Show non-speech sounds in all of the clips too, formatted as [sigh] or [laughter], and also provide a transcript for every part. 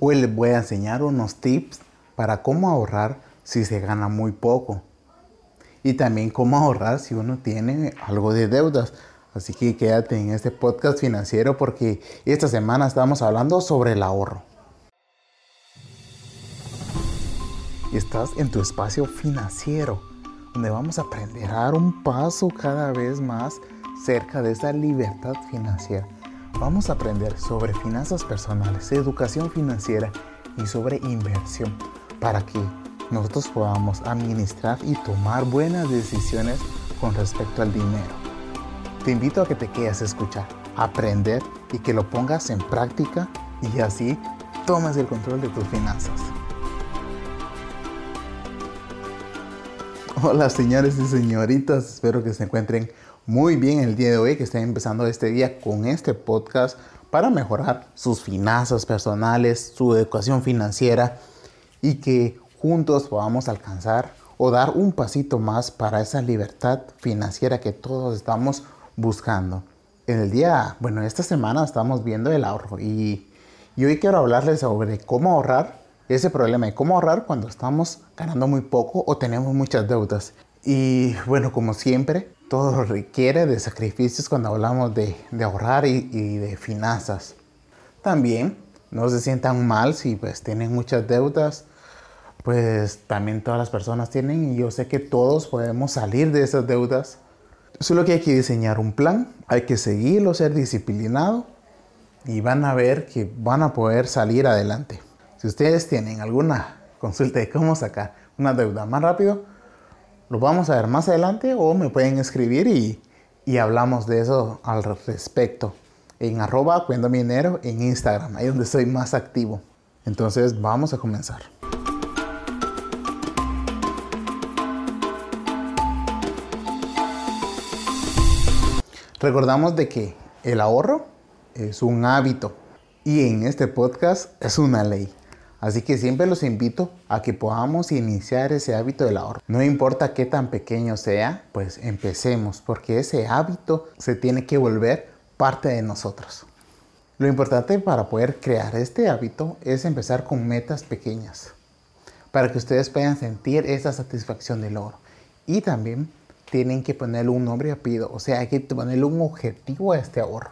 Hoy les voy a enseñar unos tips para cómo ahorrar si se gana muy poco. Y también cómo ahorrar si uno tiene algo de deudas. Así que quédate en este podcast financiero porque esta semana estamos hablando sobre el ahorro. Estás en tu espacio financiero, donde vamos a aprender a dar un paso cada vez más cerca de esa libertad financiera. Vamos a aprender sobre finanzas personales, educación financiera y sobre inversión para que nosotros podamos administrar y tomar buenas decisiones con respecto al dinero. Te invito a que te quedes a escuchar, aprender y que lo pongas en práctica y así tomes el control de tus finanzas. Hola señores y señoritas, espero que se encuentren muy bien el día de hoy, que estén empezando este día con este podcast para mejorar sus finanzas personales, su educación financiera y que juntos podamos alcanzar o dar un pasito más para esa libertad financiera que todos estamos buscando. En el día, bueno, esta semana estamos viendo el ahorro y, y hoy quiero hablarles sobre cómo ahorrar ese problema de cómo ahorrar cuando estamos ganando muy poco o tenemos muchas deudas. Y bueno, como siempre, todo requiere de sacrificios cuando hablamos de, de ahorrar y, y, de finanzas. También no se sientan mal si pues tienen muchas deudas, pues también todas las personas tienen y yo sé que todos podemos salir de esas deudas. Solo que hay que diseñar un plan, hay que seguirlo, ser disciplinado y van a ver que van a poder salir adelante. Si ustedes tienen alguna consulta de cómo sacar una deuda más rápido, lo vamos a ver más adelante o me pueden escribir y, y hablamos de eso al respecto en arroba cuendo dinero en Instagram, ahí donde soy más activo. Entonces vamos a comenzar. Recordamos de que el ahorro es un hábito y en este podcast es una ley. Así que siempre los invito a que podamos iniciar ese hábito del ahorro. No importa qué tan pequeño sea, pues empecemos, porque ese hábito se tiene que volver parte de nosotros. Lo importante para poder crear este hábito es empezar con metas pequeñas, para que ustedes puedan sentir esa satisfacción del logro. Y también tienen que ponerle un nombre y apellido, o sea, hay que ponerle un objetivo a este ahorro.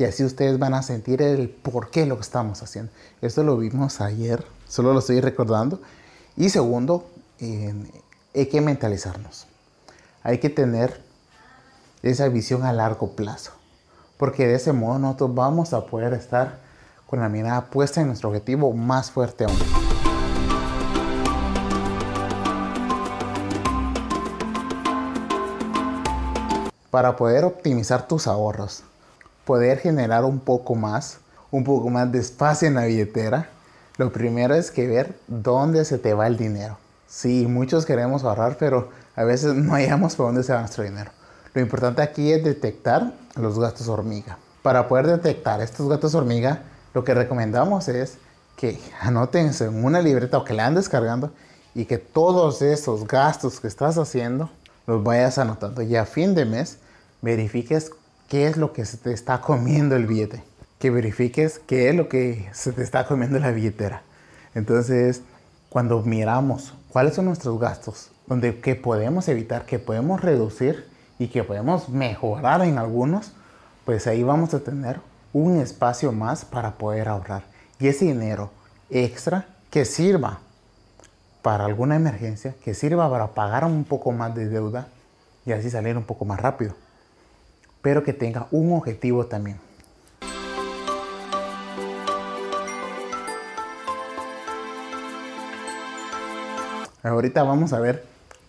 Y así ustedes van a sentir el por qué lo que estamos haciendo. Esto lo vimos ayer, solo lo estoy recordando. Y segundo, hay que mentalizarnos. Hay que tener esa visión a largo plazo. Porque de ese modo nosotros vamos a poder estar con la mirada puesta en nuestro objetivo más fuerte aún. Para poder optimizar tus ahorros, poder generar un poco más, un poco más de espacio en la billetera, lo primero es que ver dónde se te va el dinero. Sí, muchos queremos ahorrar, pero a veces no hallamos por dónde se va nuestro dinero. Lo importante aquí es detectar los gastos hormiga. Para poder detectar estos gastos hormiga, lo que recomendamos es que anoten en una libreta o que la andes descargando y que todos esos gastos que estás haciendo los vayas anotando y a fin de mes verifiques qué es lo que se te está comiendo el billete. Que verifiques qué es lo que se te está comiendo la billetera. Entonces, cuando miramos cuáles son nuestros gastos, donde que podemos evitar, que podemos reducir y que podemos mejorar en algunos, pues ahí vamos a tener un espacio más para poder ahorrar. Y ese dinero extra que sirva para alguna emergencia, que sirva para pagar un poco más de deuda y así salir un poco más rápido pero que tenga un objetivo también. Ahorita vamos a ver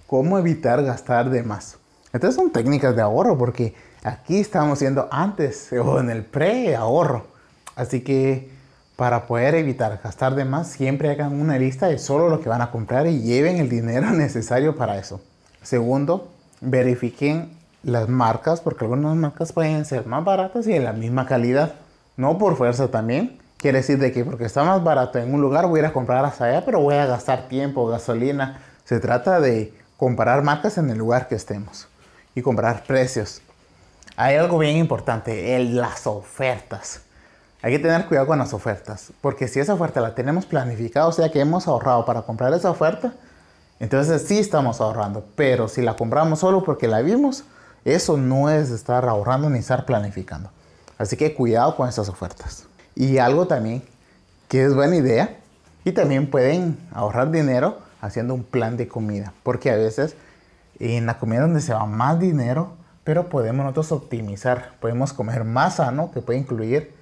cómo evitar gastar de más. Estas son técnicas de ahorro porque aquí estamos haciendo antes [laughs] o en el pre-ahorro. Así que para poder evitar gastar de más, siempre hagan una lista de solo lo que van a comprar y lleven el dinero [laughs] necesario para eso. Segundo, verifiquen las marcas, porque algunas marcas pueden ser más baratas y de la misma calidad. No por fuerza también. Quiere decir de que porque está más barato en un lugar voy a ir a comprar hasta allá, pero voy a gastar tiempo, gasolina. Se trata de comparar marcas en el lugar que estemos y comprar precios. Hay algo bien importante, en las ofertas. Hay que tener cuidado con las ofertas, porque si esa oferta la tenemos planificada, o sea que hemos ahorrado para comprar esa oferta, entonces sí estamos ahorrando, pero si la compramos solo porque la vimos, eso no es estar ahorrando ni estar planificando. Así que cuidado con esas ofertas. Y algo también que es buena idea, y también pueden ahorrar dinero haciendo un plan de comida, porque a veces en la comida donde se va más dinero, pero podemos nosotros optimizar, podemos comer más sano, que puede incluir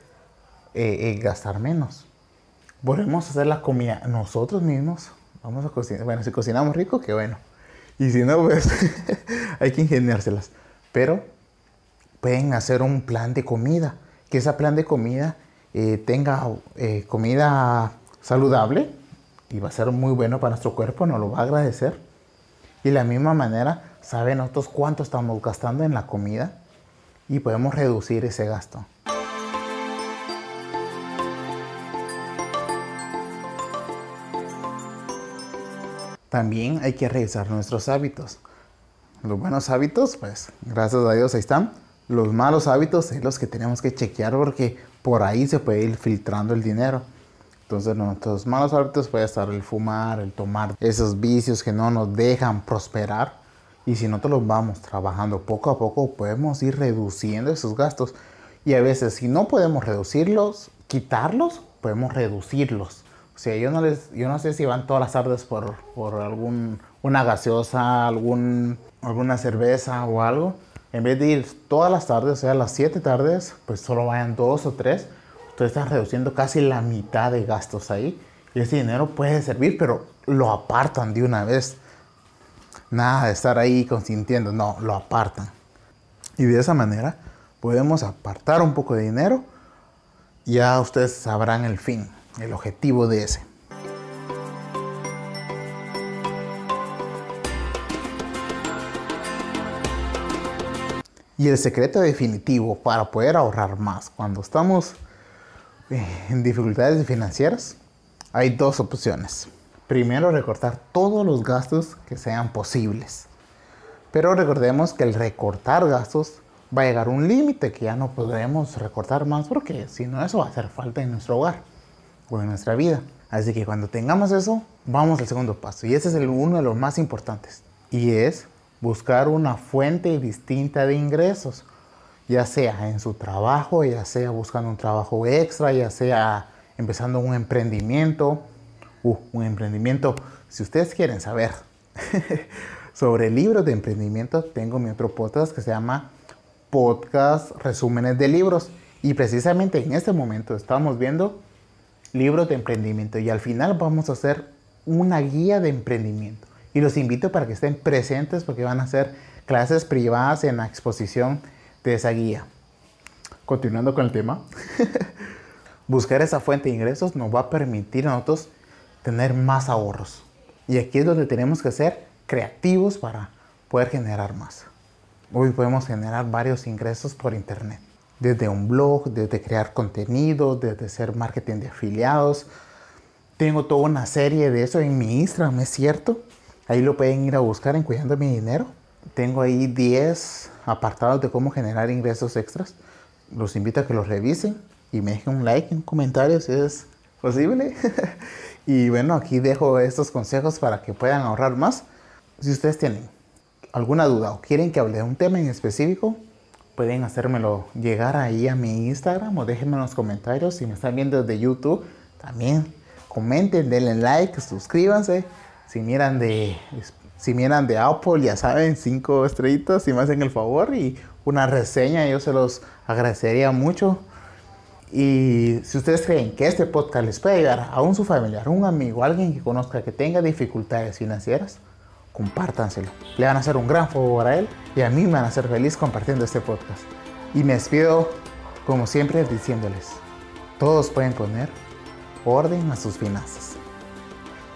eh, eh, gastar menos. Volvemos hacer la comida nosotros mismos. Vamos a cocinar. Bueno, si cocinamos rico, qué bueno. Y si no, pues [laughs] hay que ingeniárselas. Pero pueden hacer un plan de comida. Que ese plan de comida eh, tenga comida saludable y va a ser muy bueno para nuestro cuerpo, nos lo va a agradecer. Y de la misma manera, saben nosotros cuánto estamos gastando en la comida y podemos reducir ese gasto. También hay que revisar nuestros hábitos. Los buenos hábitos, pues gracias a Dios ahí están. Los malos hábitos es los que tenemos que chequear porque por ahí se puede ir filtrando el dinero. Entonces nuestros malos hábitos puede estar el fumar, el tomar, esos vicios que no nos dejan prosperar. Y si nosotros los vamos trabajando poco a poco, podemos ir reduciendo esos gastos. Y a veces si no podemos reducirlos, quitarlos, podemos reducirlos. O sea, yo no, les, yo no sé si van todas las tardes por, por algún, una gaseosa, algún, alguna cerveza o algo. En vez de ir todas las tardes, o sea, las siete tardes, pues solo vayan dos o tres. Ustedes están reduciendo casi la mitad de gastos ahí. Y ese dinero puede servir, pero lo apartan de una vez. Nada de estar ahí consintiendo, no, lo apartan. Y de esa manera podemos apartar un poco de dinero. Ya ustedes sabrán el fin el objetivo de ese. Y el secreto definitivo para poder ahorrar más cuando estamos eh, en dificultades financieras, hay dos opciones. Primero, recortar todos los gastos que sean posibles. Pero recordemos que el recortar gastos va a llegar a un límite que ya no podremos recortar más porque si no eso va a hacer falta en nuestro hogar o en nuestra vida. Así que cuando tengamos eso, vamos al segundo paso. Y ese es el, uno de los más importantes. Y es buscar una fuente distinta de ingresos. Ya sea en su trabajo, ya sea buscando un trabajo extra, ya sea empezando un emprendimiento. Uh, un emprendimiento. Si ustedes quieren saber [laughs] sobre libros de emprendimiento, tengo mi otro podcast que se llama Podcast Resúmenes de Libros. Y precisamente en este momento estamos viendo libros de emprendimiento y al final vamos a hacer una guía de emprendimiento. Y los invito para que estén presentes porque van a hacer clases privadas en la exposición de esa guía. Continuando con el tema, [laughs] buscar esa fuente de ingresos nos va a permitir a nosotros tener más ahorros. Y aquí es donde tenemos que ser creativos para poder generar más. Hoy podemos generar varios ingresos por internet desde un blog, desde crear contenido, desde hacer marketing de afiliados. Tengo toda una serie de eso en mi Instagram, es cierto. Ahí lo pueden ir a buscar en Cuidando mi Dinero. Tengo ahí 10 apartados de cómo generar ingresos extras. Los invito a que los revisen y me dejen un like, un comentario si es posible. [laughs] y bueno, aquí dejo estos consejos para que puedan ahorrar más. Si ustedes tienen alguna duda o quieren que hable de un tema en específico, pueden hacérmelo llegar ahí a mi Instagram o déjenme en los comentarios. Si me están viendo desde YouTube, también comenten, denle like, suscríbanse. Si miran de, si miran de Apple, ya saben, cinco estrellitas, si me hacen el favor y una reseña, yo se los agradecería mucho. Y si ustedes creen que este podcast les puede ayudar a un su familiar, un amigo, alguien que conozca que tenga dificultades financieras, compártanselo. Le van a hacer un gran favor a él y a mí me van a hacer feliz compartiendo este podcast. Y me despido, como siempre, diciéndoles, todos pueden poner orden a sus finanzas.